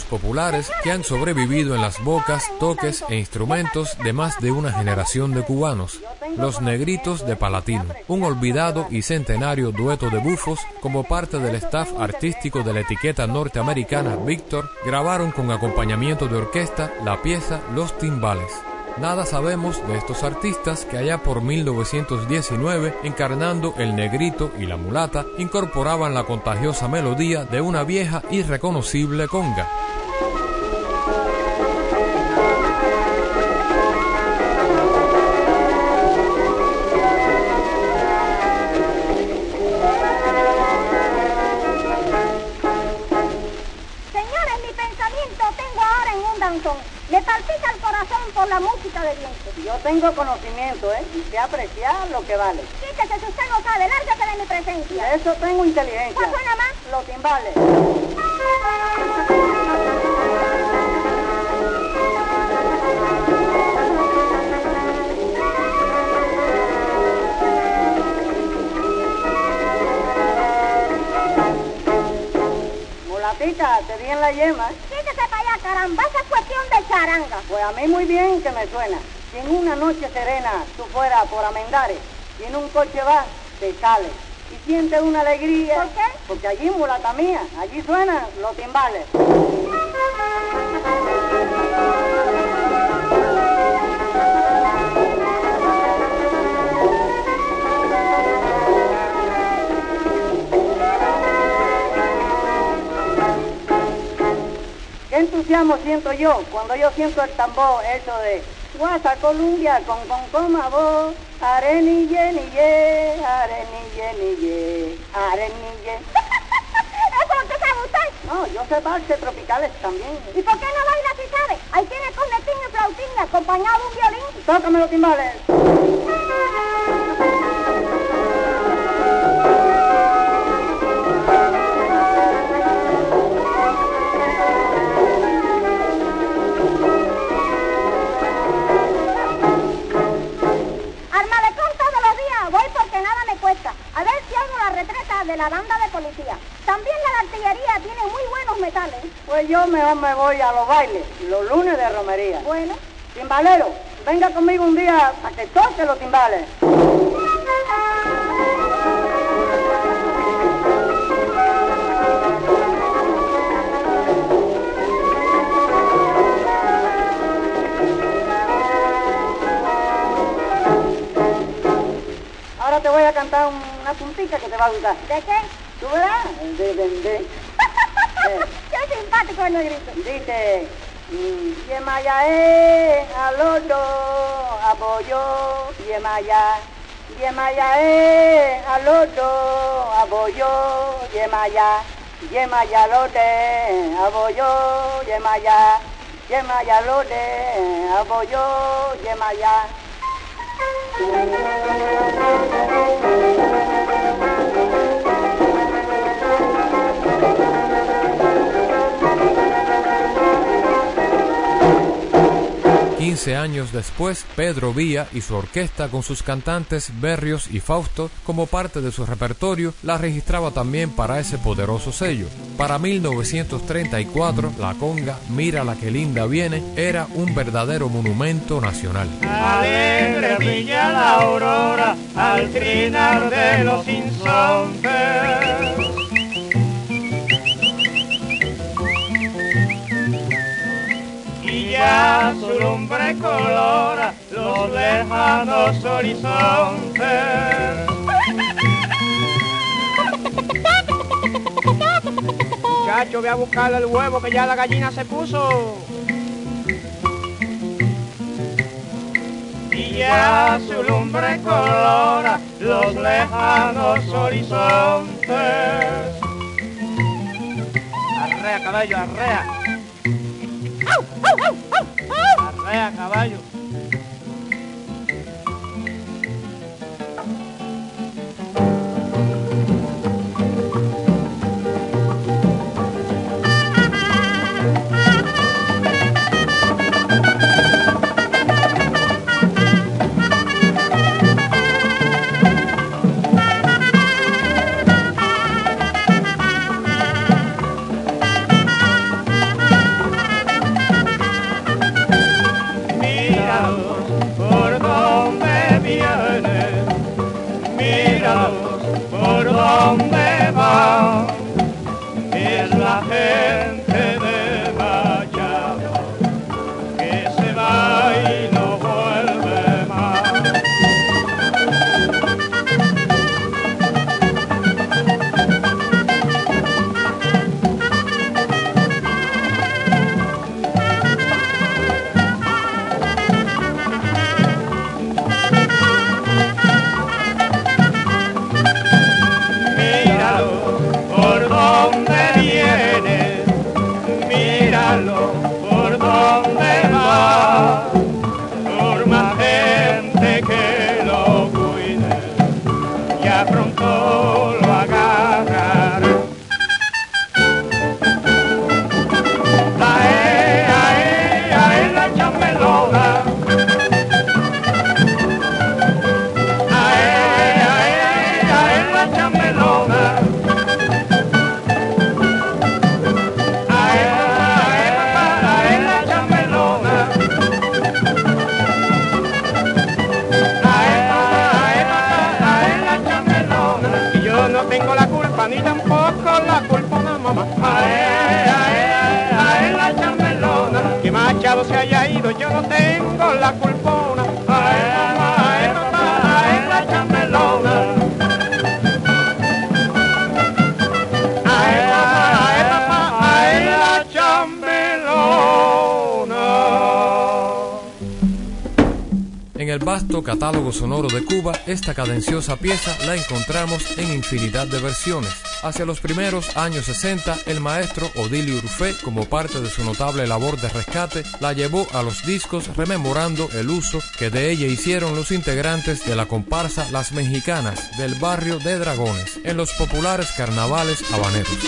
Populares que han sobrevivido en las bocas, toques e instrumentos de más de una generación de cubanos. Los Negritos de Palatino, un olvidado y centenario dueto de bufos como parte del staff artístico de la etiqueta norteamericana Victor, grabaron con acompañamiento de orquesta la pieza Los Timbales. Nada sabemos de estos artistas que allá por 1919, encarnando el negrito y la mulata, incorporaban la contagiosa melodía de una vieja y reconocible conga. Yo tengo conocimiento, ¿eh? Y sé apreciar lo que vale. Quítese usted no sabe, lárgate de mi presencia. De eso tengo inteligencia. ¿Cuál suena más? Los timbales. Mulatita, te di en la yema. Quítese para allá, caramba, esa es cuestión de charanga. Pues a mí muy bien que me suena. Si en una noche serena tú fueras por Amendares y en un coche vas, te sale. Y sientes una alegría. ¿Por qué? Porque allí, mulata mía, allí suenan los timbales. Qué entusiasmo siento yo cuando yo siento el tambor, eso de Guasa Columbia con con coma voz, arenille nille, arenille nille, arenille. ¿Eso es lo que sabe usted? No, yo sé valses tropicales también. ¿Y por qué no baila si sabe? Ahí tiene cornetín y flautín acompañado de un violín. Tócame los timbales. de la banda de policía. También la de artillería tiene muy buenos metales. Pues yo mejor me voy a los bailes, los lunes de romería. Bueno, Timbalero, venga conmigo un día a que toque los timbales. Ahora te voy a cantar una puntita que te va a gustar. ¿de qué? ¿Tú verás? De, de, de. Qué simpático el negrito. Dice, mm, Yemaya eh, alodo, aboyo, Yemaya. Yemaya eh, alodo, aboyo, Yemaya. Yemaya lode, aboyo, Yemaya. Yemaya lode, aboyo, Yemaya. Quince años después, Pedro Vía y su orquesta con sus cantantes Berrios y Fausto como parte de su repertorio la registraba también para ese poderoso sello. Para 1934, la conga Mira la que linda viene era un verdadero monumento nacional. Ya su lumbre colora los lejanos horizontes. Muchacho, voy a buscarle el huevo que ya la gallina se puso. Y ya su lumbre colora los lejanos horizontes. Arrea, caballo, arrea. Vea, caballo. Sonoro de Cuba, esta cadenciosa pieza la encontramos en infinidad de versiones. Hacia los primeros años 60, el maestro Odilio Urfé, como parte de su notable labor de rescate, la llevó a los discos rememorando el uso que de ella hicieron los integrantes de la comparsa Las Mexicanas del barrio de Dragones en los populares carnavales habaneros.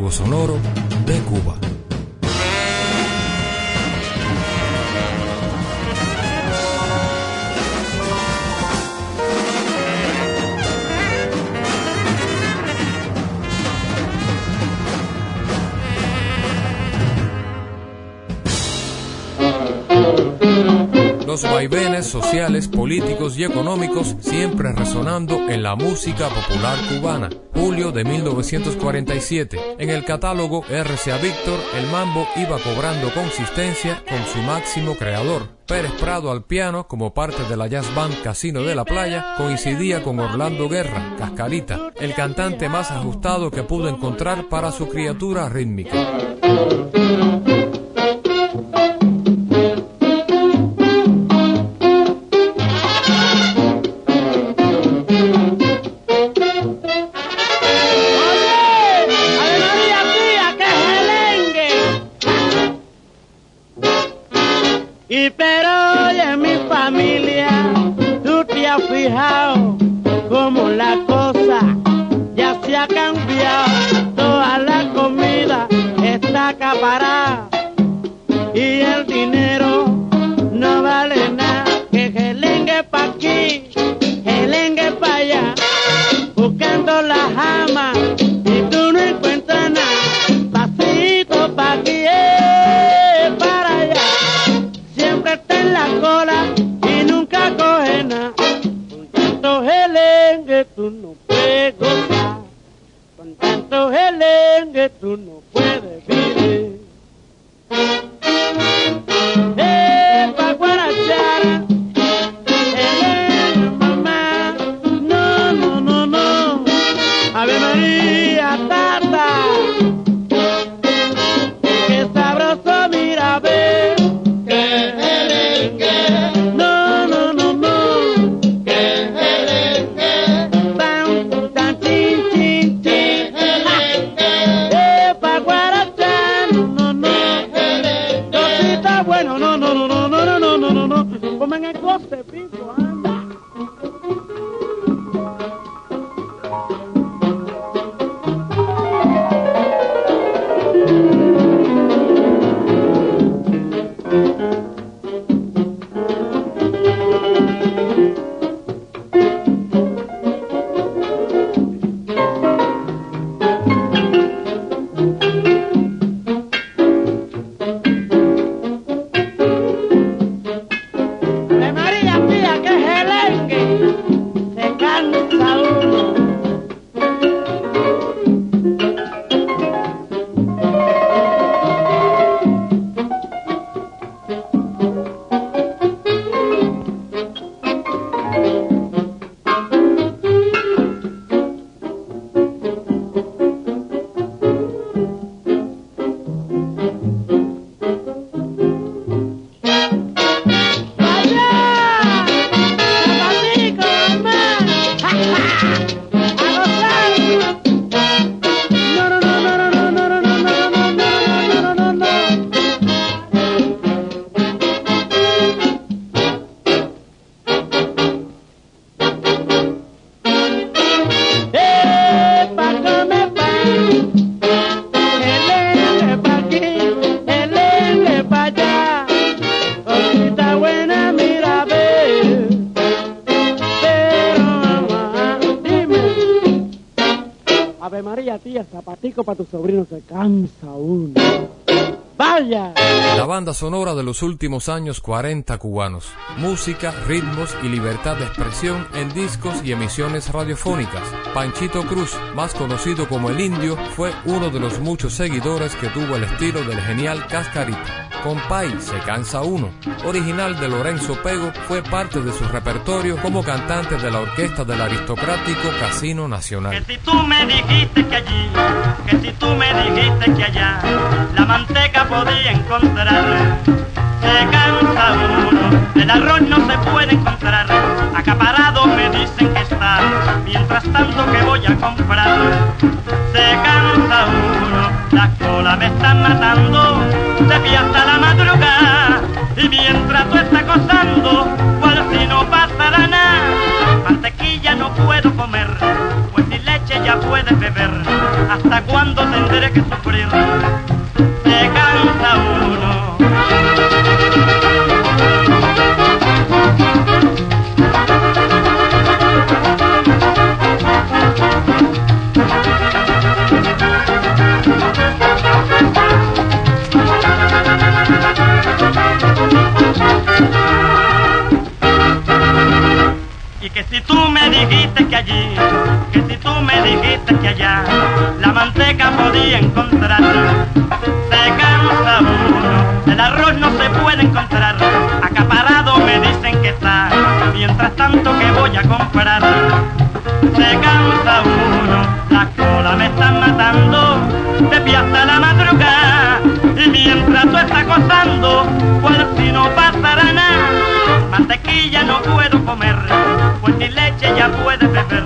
Catálogo sonoro Los vaivenes sociales, políticos y económicos siempre resonando en la música popular cubana. Julio de 1947. En el catálogo RCA Víctor, el mambo iba cobrando consistencia con su máximo creador. Pérez Prado al piano, como parte de la jazz band Casino de la Playa, coincidía con Orlando Guerra, Cascarita, el cantante más ajustado que pudo encontrar para su criatura rítmica. Pero oye mi familia, tú te has fijado como la cosa ya se ha cambiado, toda la comida está acaparada y el dinero María, tía, zapatico para tu sobrino, se cansa uno sonora de los últimos años 40 cubanos. Música, ritmos y libertad de expresión en discos y emisiones radiofónicas. Panchito Cruz, más conocido como el Indio, fue uno de los muchos seguidores que tuvo el estilo del genial Cascarita. Compay, Se cansa uno, original de Lorenzo Pego, fue parte de su repertorio como cantante de la orquesta del aristocrático Casino Nacional. Que si tú me dijiste que allí, que si tú me dijiste que allá, la manteca podía encontrar. Se cansa uno, el arroz no se puede encontrar. Acaparado me dicen que está, mientras tanto que voy a comprar. Se cansa uno, la cola me están matando, de pie hasta la madrugada. Y mientras tú estás gozando, cual si no pasará nada. Mantequilla no puedo comer, pues ni leche ya puedes beber. ¿Hasta cuándo tendré que sufrir? la que si tú me dijiste que allí, que si tú me dijiste que allá, la manteca podía encontrar, se cansa uno, el arroz no se puede encontrar, acaparado me dicen que está, mientras tanto que voy a comprar, se cansa uno, la cola me está matando, de pie hasta la madrugada, y mientras tú estás gozando, pues si no pasará nada, mantequilla no puedo comer pues ni leche ya puede beber.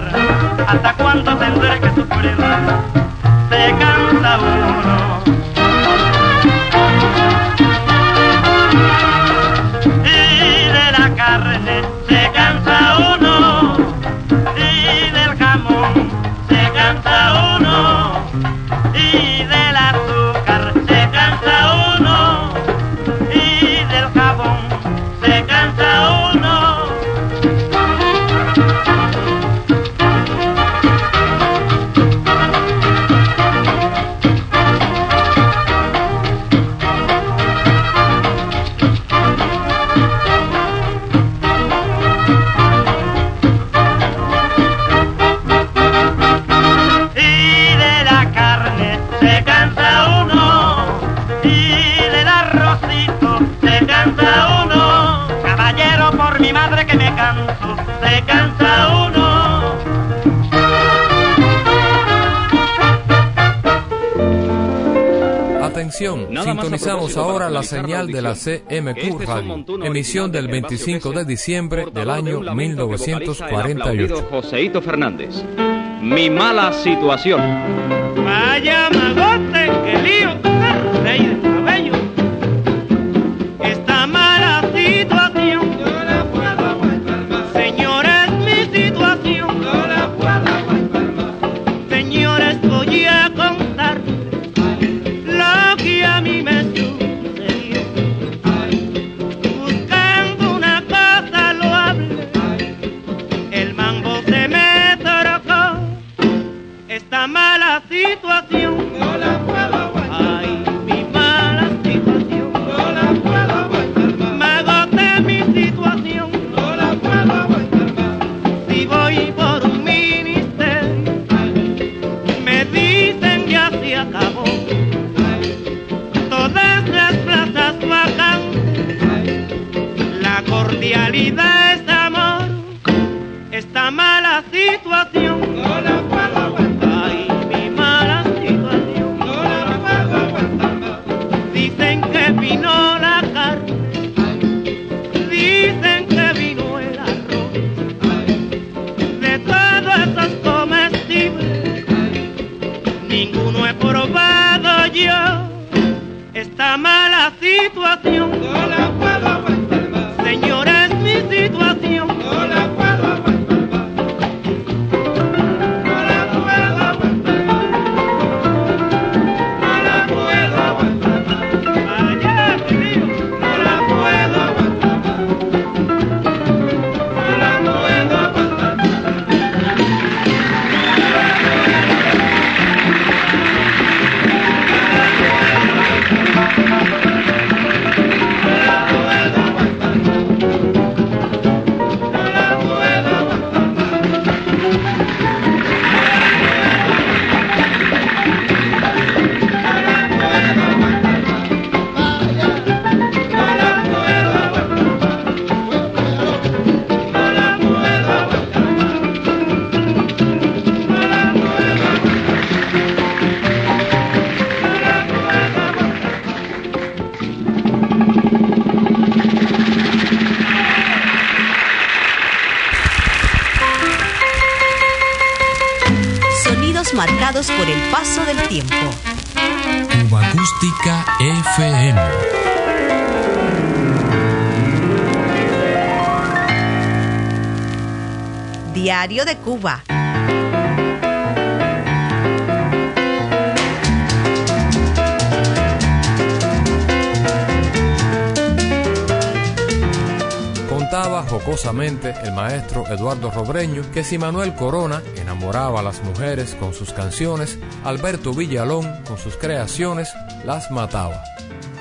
¿Hasta cuándo tendré que Escuchamos ahora la señal de la CMQ Radio, emisión del 25 de diciembre del año 1948. Joseito Fernández. Mi mala situación. Vaya De Cuba. Contaba jocosamente el maestro Eduardo Robreño que si Manuel Corona enamoraba a las mujeres con sus canciones, Alberto Villalón con sus creaciones las mataba.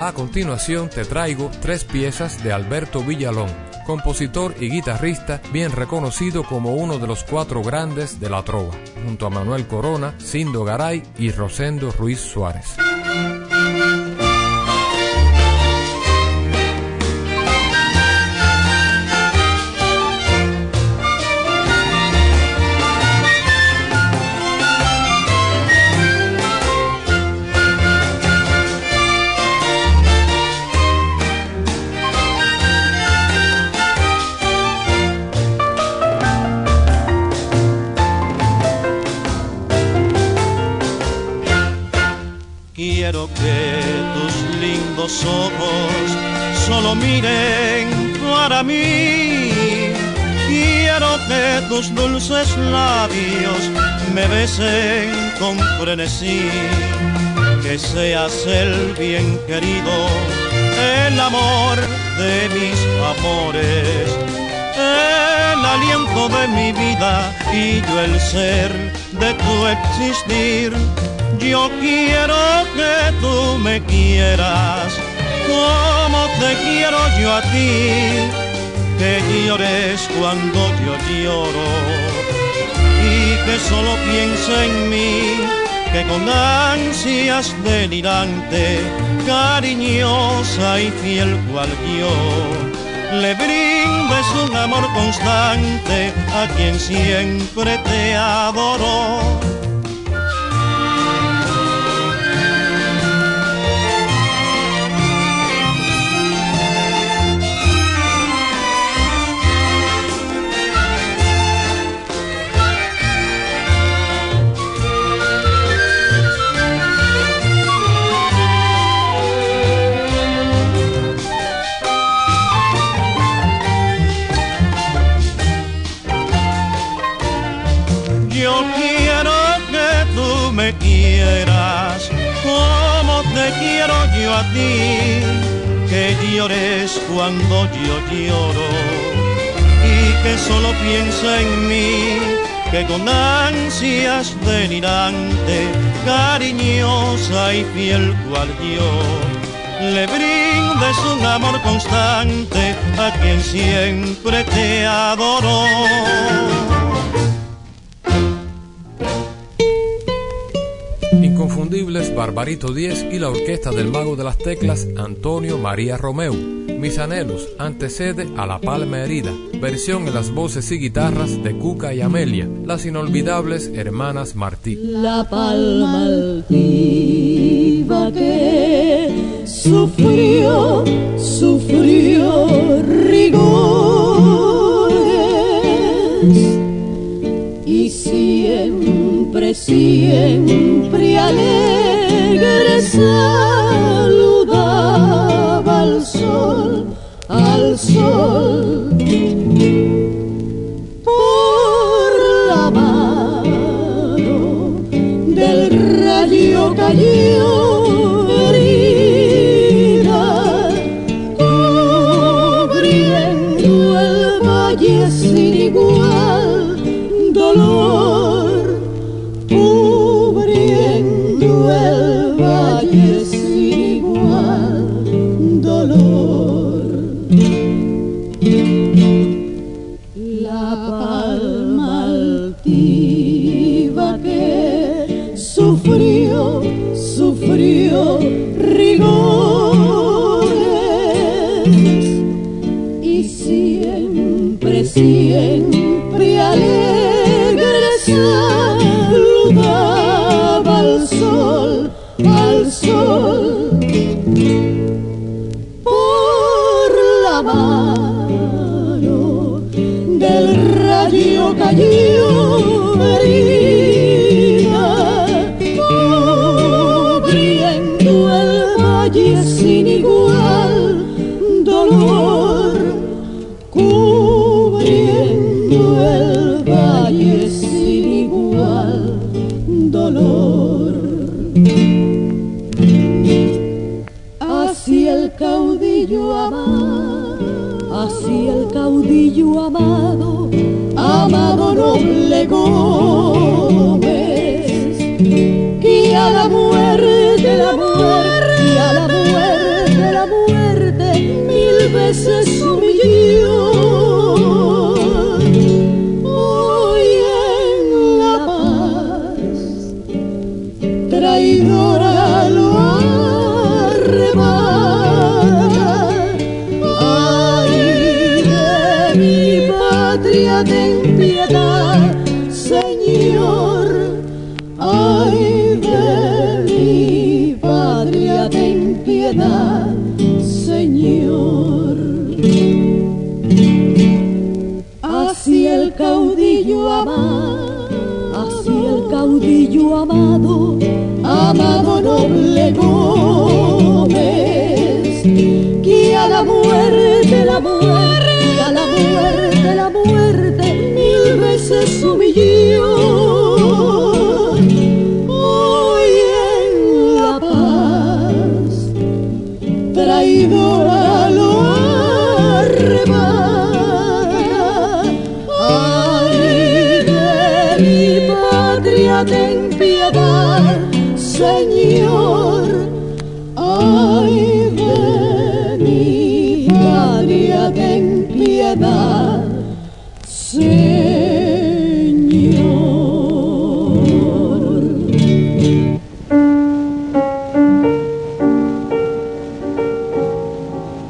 A continuación te traigo tres piezas de Alberto Villalón, compositor y guitarrista bien reconocido como uno de los cuatro grandes de la trova, junto a Manuel Corona, Cindo Garay y Rosendo Ruiz Suárez. Para mí. Quiero que tus dulces labios me besen con frenesí. Que seas el bien querido, el amor de mis amores, el aliento de mi vida y yo el ser de tu existir. Yo quiero que tú me quieras como te quiero yo a ti, que llores cuando yo lloro y que solo piense en mí, que con ansias delirante, cariñosa y fiel cual yo, le brindes un amor constante a quien siempre te adoró. A ti, que llores cuando yo lloro y que solo piensa en mí, que con ansias delirante, cariñosa y fiel cual yo, le brindes un amor constante a quien siempre te adoró. Barbarito 10 y la orquesta del mago de las teclas Antonio María Romeu. Mis anhelos antecede a La Palma Herida, versión en las voces y guitarras de Cuca y Amelia, las inolvidables hermanas Martí. La palma altiva que sufrió, sufrió rigores y siempre, siempre alegre saludaba al sol, al sol.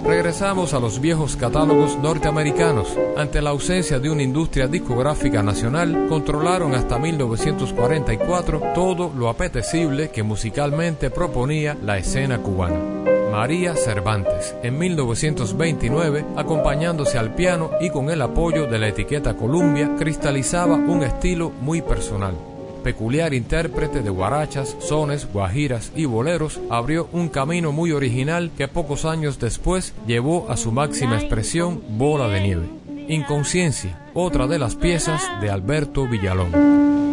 Regresamos a los viejos catálogos norteamericanos. Ante la ausencia de una industria discográfica nacional, controlaron hasta 1944 todo lo apetecible que musicalmente proponía la escena cubana. María Cervantes en 1929, acompañándose al piano y con el apoyo de la etiqueta Columbia, cristalizaba un estilo muy personal peculiar intérprete de guarachas, sones, guajiras y boleros, abrió un camino muy original que pocos años después llevó a su máxima expresión, Bola de Nieve. Inconsciencia, otra de las piezas de Alberto Villalón.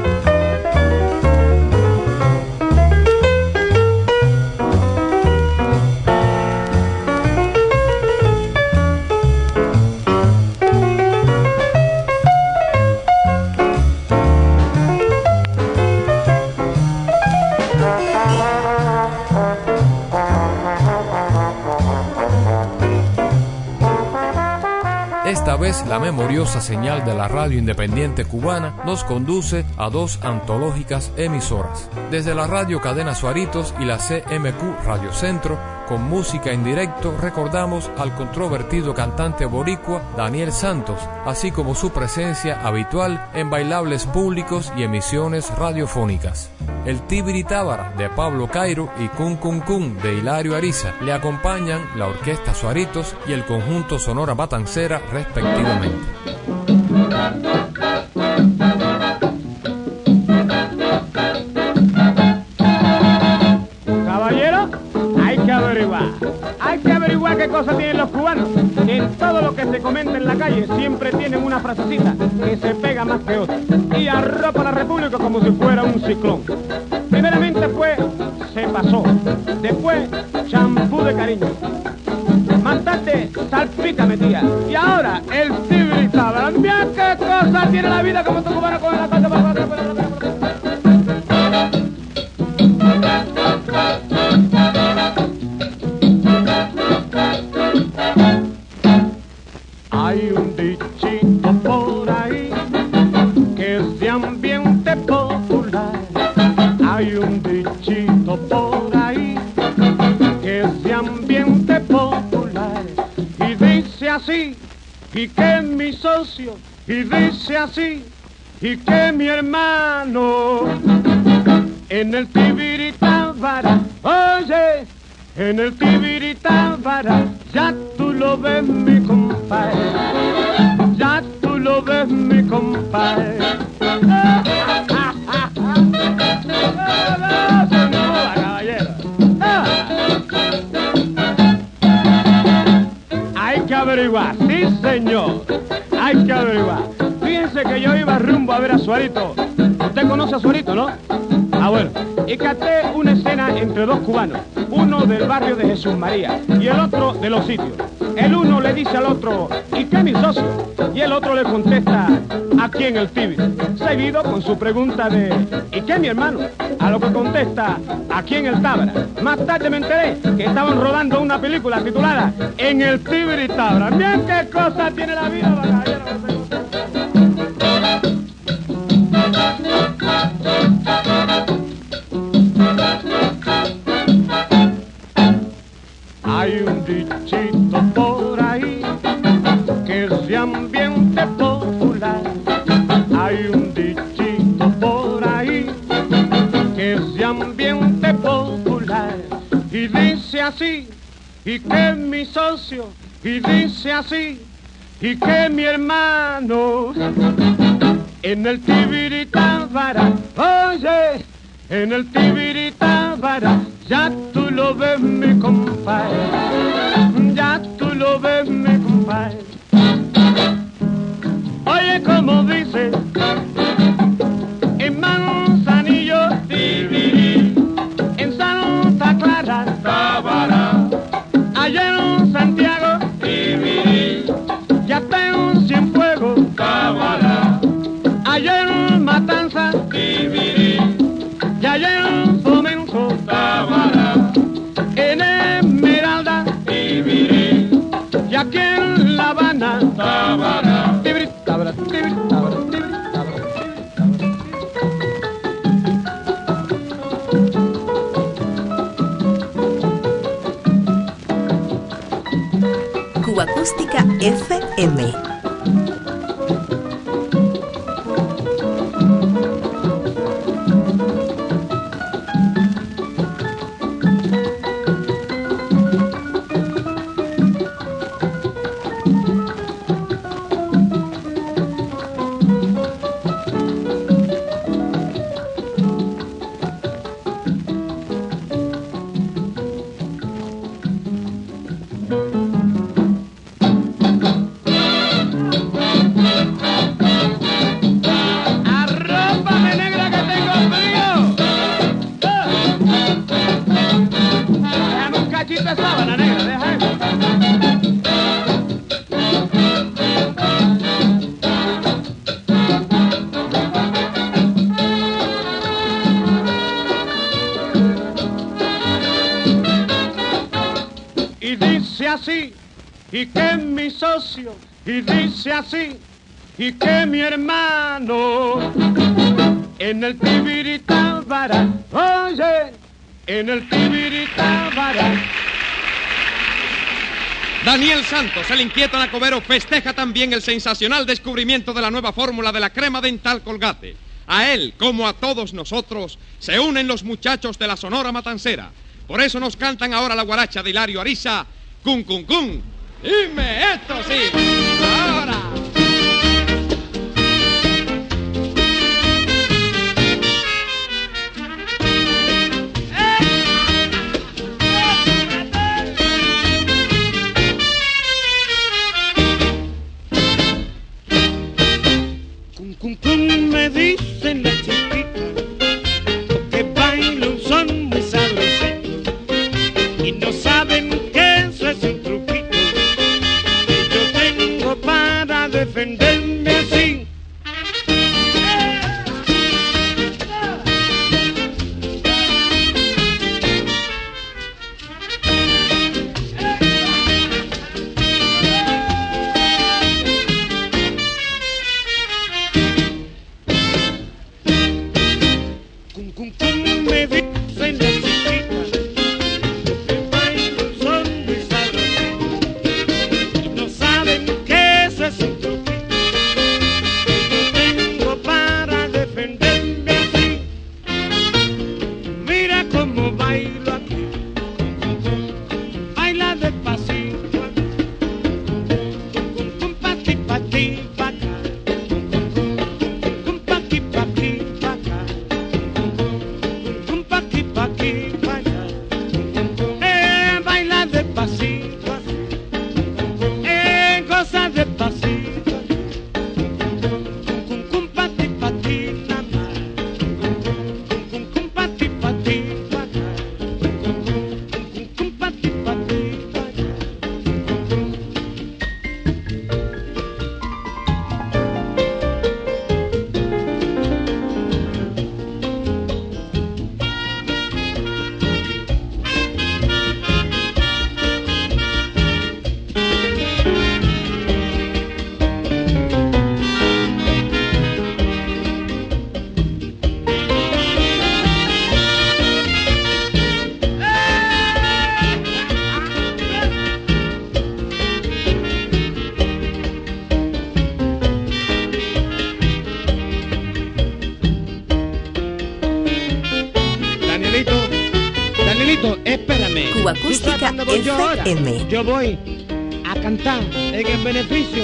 La memoriosa señal de la radio independiente cubana nos conduce a dos antológicas emisoras. Desde la radio Cadena Suaritos y la CMQ Radio Centro, con música en directo recordamos al controvertido cantante boricua Daniel Santos, así como su presencia habitual en bailables públicos y emisiones radiofónicas. El Tibiri Tábara de Pablo Cairo y Cun Cun Cun de Hilario Ariza le acompañan la Orquesta Suaritos y el conjunto Sonora Matancera respectivamente. Caballero, hay que averiguar. Qué cosas tienen los cubanos. En todo lo que se comenta en la calle siempre tienen una frasecita que se pega más que otra. Y arropa la República como si fuera un ciclón. De cariño. Mantate, salpícame tía. Y ahora, el civilizado. Mira qué cosa tiene la vida como tu cubano con barrio de Jesús María y el otro de los sitios. El uno le dice al otro, ¿y qué mi socio? Y el otro le contesta, aquí en el Tibi. Seguido con su pregunta de, ¿y qué mi hermano? A lo que contesta, aquí en el Tábara. Más tarde me enteré que estaban rodando una película titulada En el Tibiri Tábara. Miren qué cosa tiene la vida. Y que mi socio, y dice así, y que mi hermano en el Tibiritábara, oye, en el Tibiritábara, ya tú lo ves mi compadre, ya tú lo ves mi compadre. Oye, como dice, FM. Arrópame y que mi hermano en el Tibiritábara, oye, en el Tibiritábara. Daniel Santos, el inquieto Nacobero, festeja también el sensacional descubrimiento de la nueva fórmula de la crema dental Colgate. A él, como a todos nosotros, se unen los muchachos de la Sonora Matancera. Por eso nos cantan ahora la guaracha de Hilario Ariza, Cun Cun Cun. Dime esto sí. Ahora. Cum, me dicen la chiquita Acústica? FM. Yo voy a cantar en el beneficio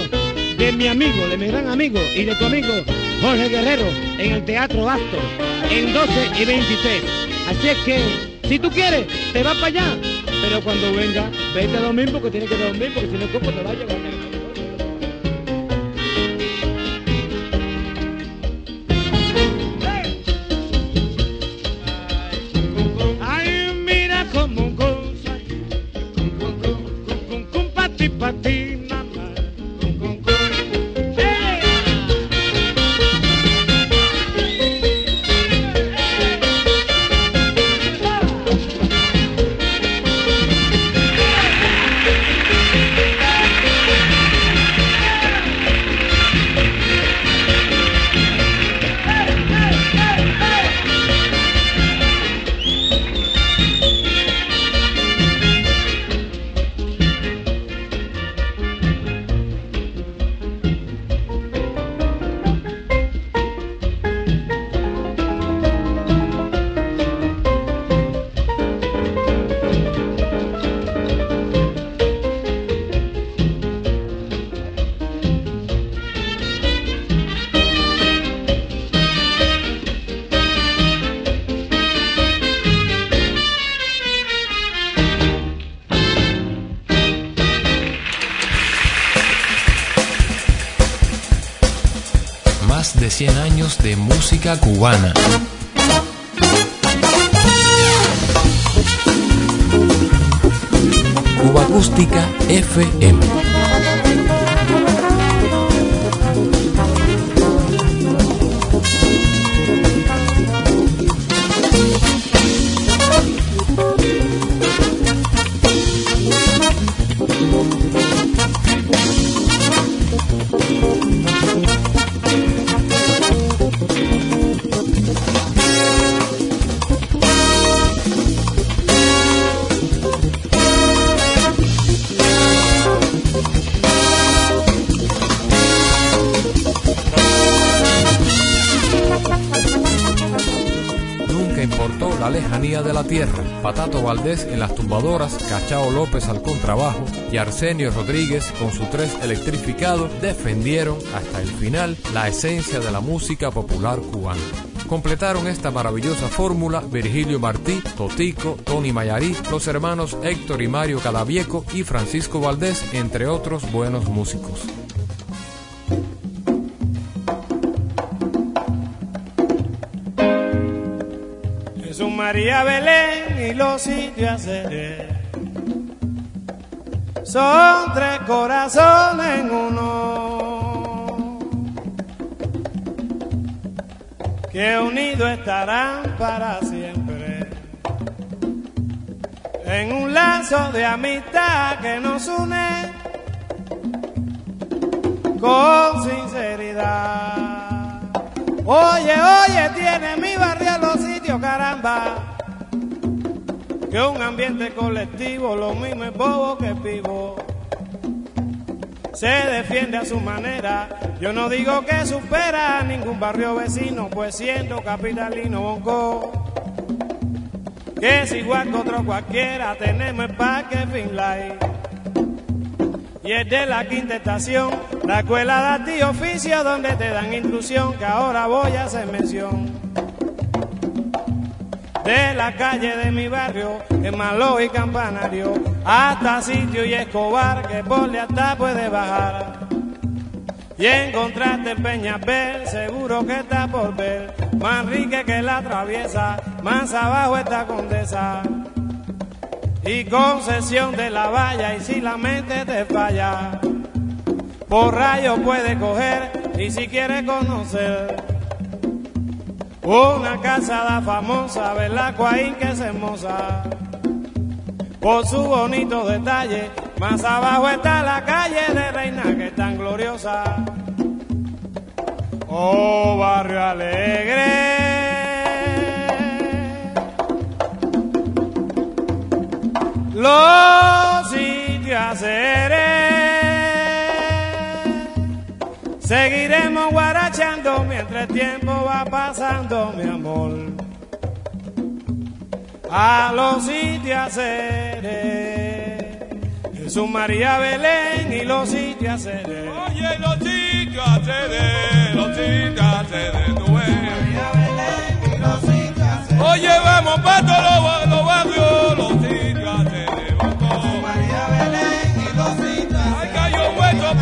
de mi amigo, de mi gran amigo y de tu amigo Jorge Guerrero en el Teatro Basto en 12 y 23. Así es que, si tú quieres, te vas para allá. Pero cuando venga, vete a dormir porque tienes que dormir porque si no, ¿cómo te va a llevar? Música cubana. Cuba Acústica FM. De la tierra. Patato Valdés en las tumbadoras, Cachao López al contrabajo y Arsenio Rodríguez con su tres electrificado defendieron hasta el final la esencia de la música popular cubana. Completaron esta maravillosa fórmula Virgilio Martí, Totico, Tony Mayarí, los hermanos Héctor y Mario Cadavieco y Francisco Valdés, entre otros buenos músicos. María Belén y los sitios ser. Son tres corazones en uno que unidos estarán para siempre en un lazo de amistad que nos une con sinceridad. Oye, oye, tiene mi barrio los sitios, caramba. Que un ambiente colectivo, lo mismo es bobo que vivo. Se defiende a su manera. Yo no digo que supera a ningún barrio vecino, pues siendo capitalino bonco. Que es igual que otro cualquiera, tenemos el parque Finlay. Y es de la quinta estación, la escuela de ti oficio donde te dan inclusión, que ahora voy a hacer mención. De la calle de mi barrio, Malo y Campanario, hasta Sitio y Escobar, que por de hasta puede bajar. Y encontrarte en Peñabel, seguro que está por ver, más rica que la traviesa, más abajo está Condesa y concesión de la valla y si la mente te falla por rayo puede coger y si quiere conocer una casada famosa la Cuaín que es hermosa por su bonito detalle más abajo está la calle de Reina que es tan gloriosa. Oh barrio alegre los sitios Seguiremos guarachando mientras el tiempo va pasando, mi amor. A los sitios Jesús María Belén y los sitios Oye, los sitios los sitios tú ves. María Belén y los sitios Oye, vamos para todos los, los barrios, los sitios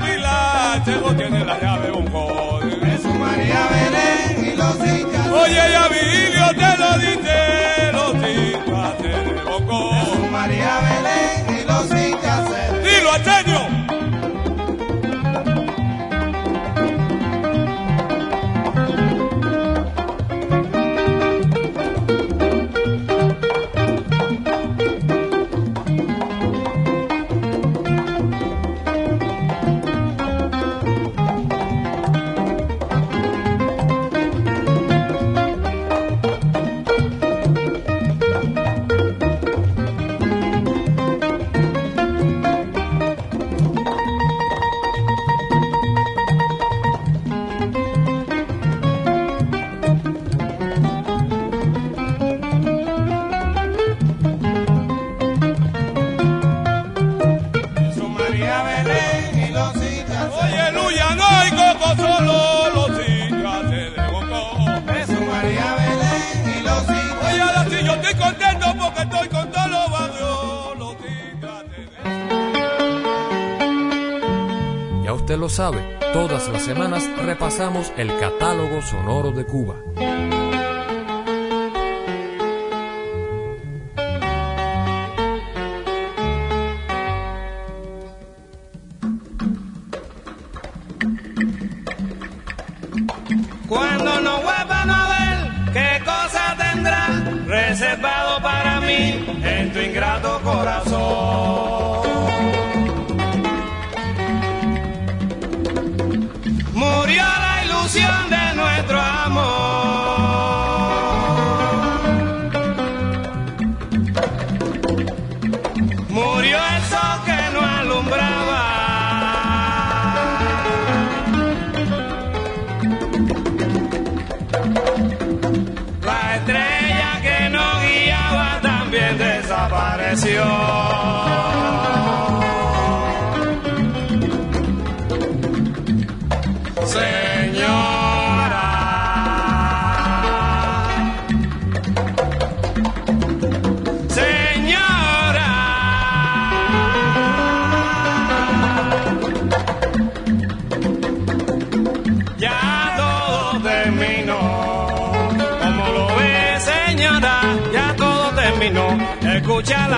Pilar, Chego tiene la llave Bocó. Jesús María Belén y los a Oye, ya Virgilio te lo dice, los a de Bocó. Jesús María Belén y los sitios sabe, todas las semanas repasamos el catálogo sonoro de Cuba. Cuando no vuelvan a ver qué cosa tendrá reservado para mí en tu ingrato corazón.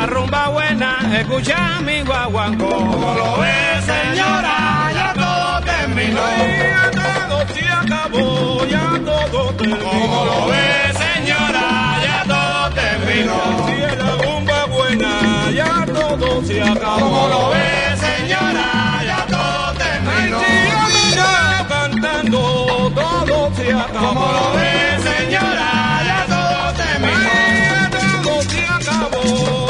La rumba buena, escucha mi guaguancó. Como lo ve, señora, ya todo terminó. Ya todo se acabó, ya todo terminó. Como lo ve, señora, ya todo terminó. Si es la rumba buena, ya todo se acabó. Como lo ve, señora, ya todo terminó. Ay, si ya cantando, todo se acabó. Como lo ve, señora, ya todo terminó. Ay, ya todo se acabó.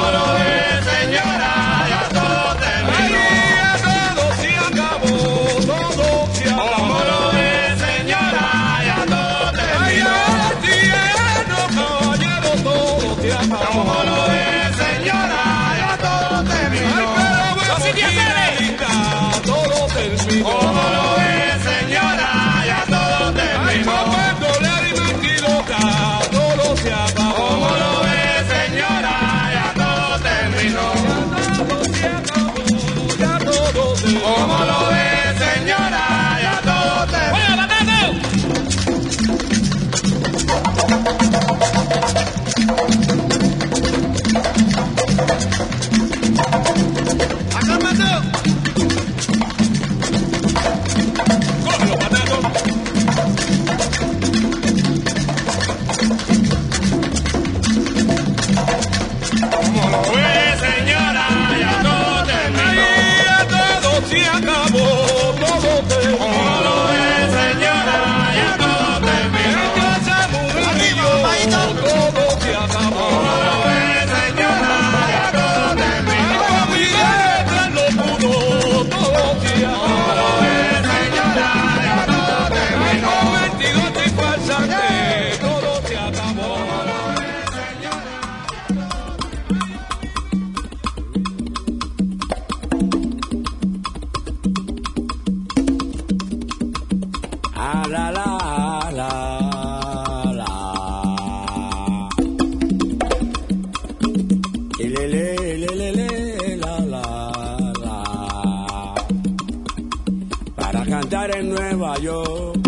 York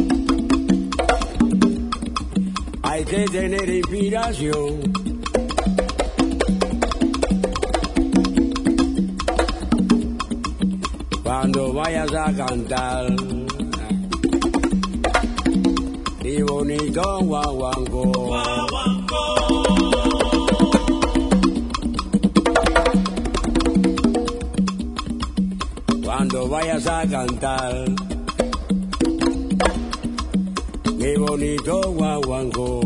hay que tener inspiración. Cuando vayas a cantar y bonito guaguancó. Cuando vayas a cantar, mi bonito guaguancó.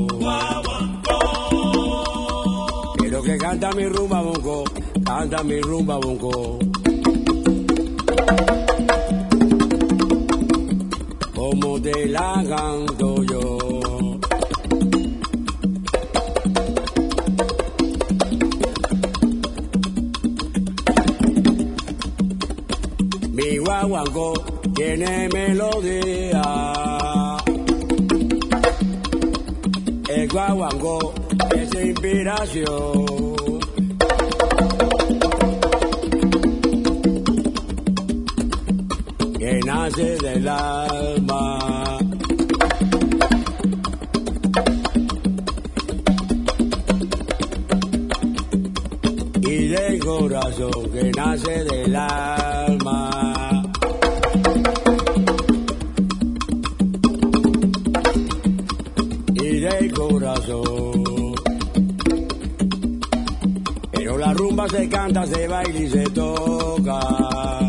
Quiero que canta mi rumba bonco, canta mi rumba bonco. Como te la canto yo. Inspiración. Se baila y se toca.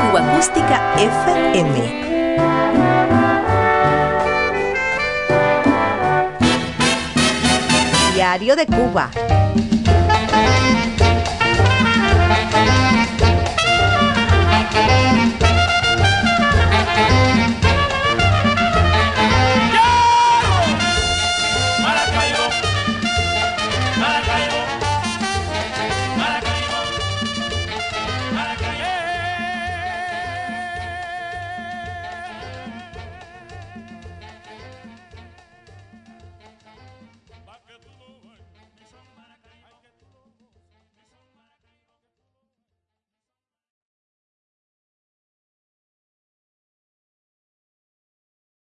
Cuba Acústica FM. Diario de Cuba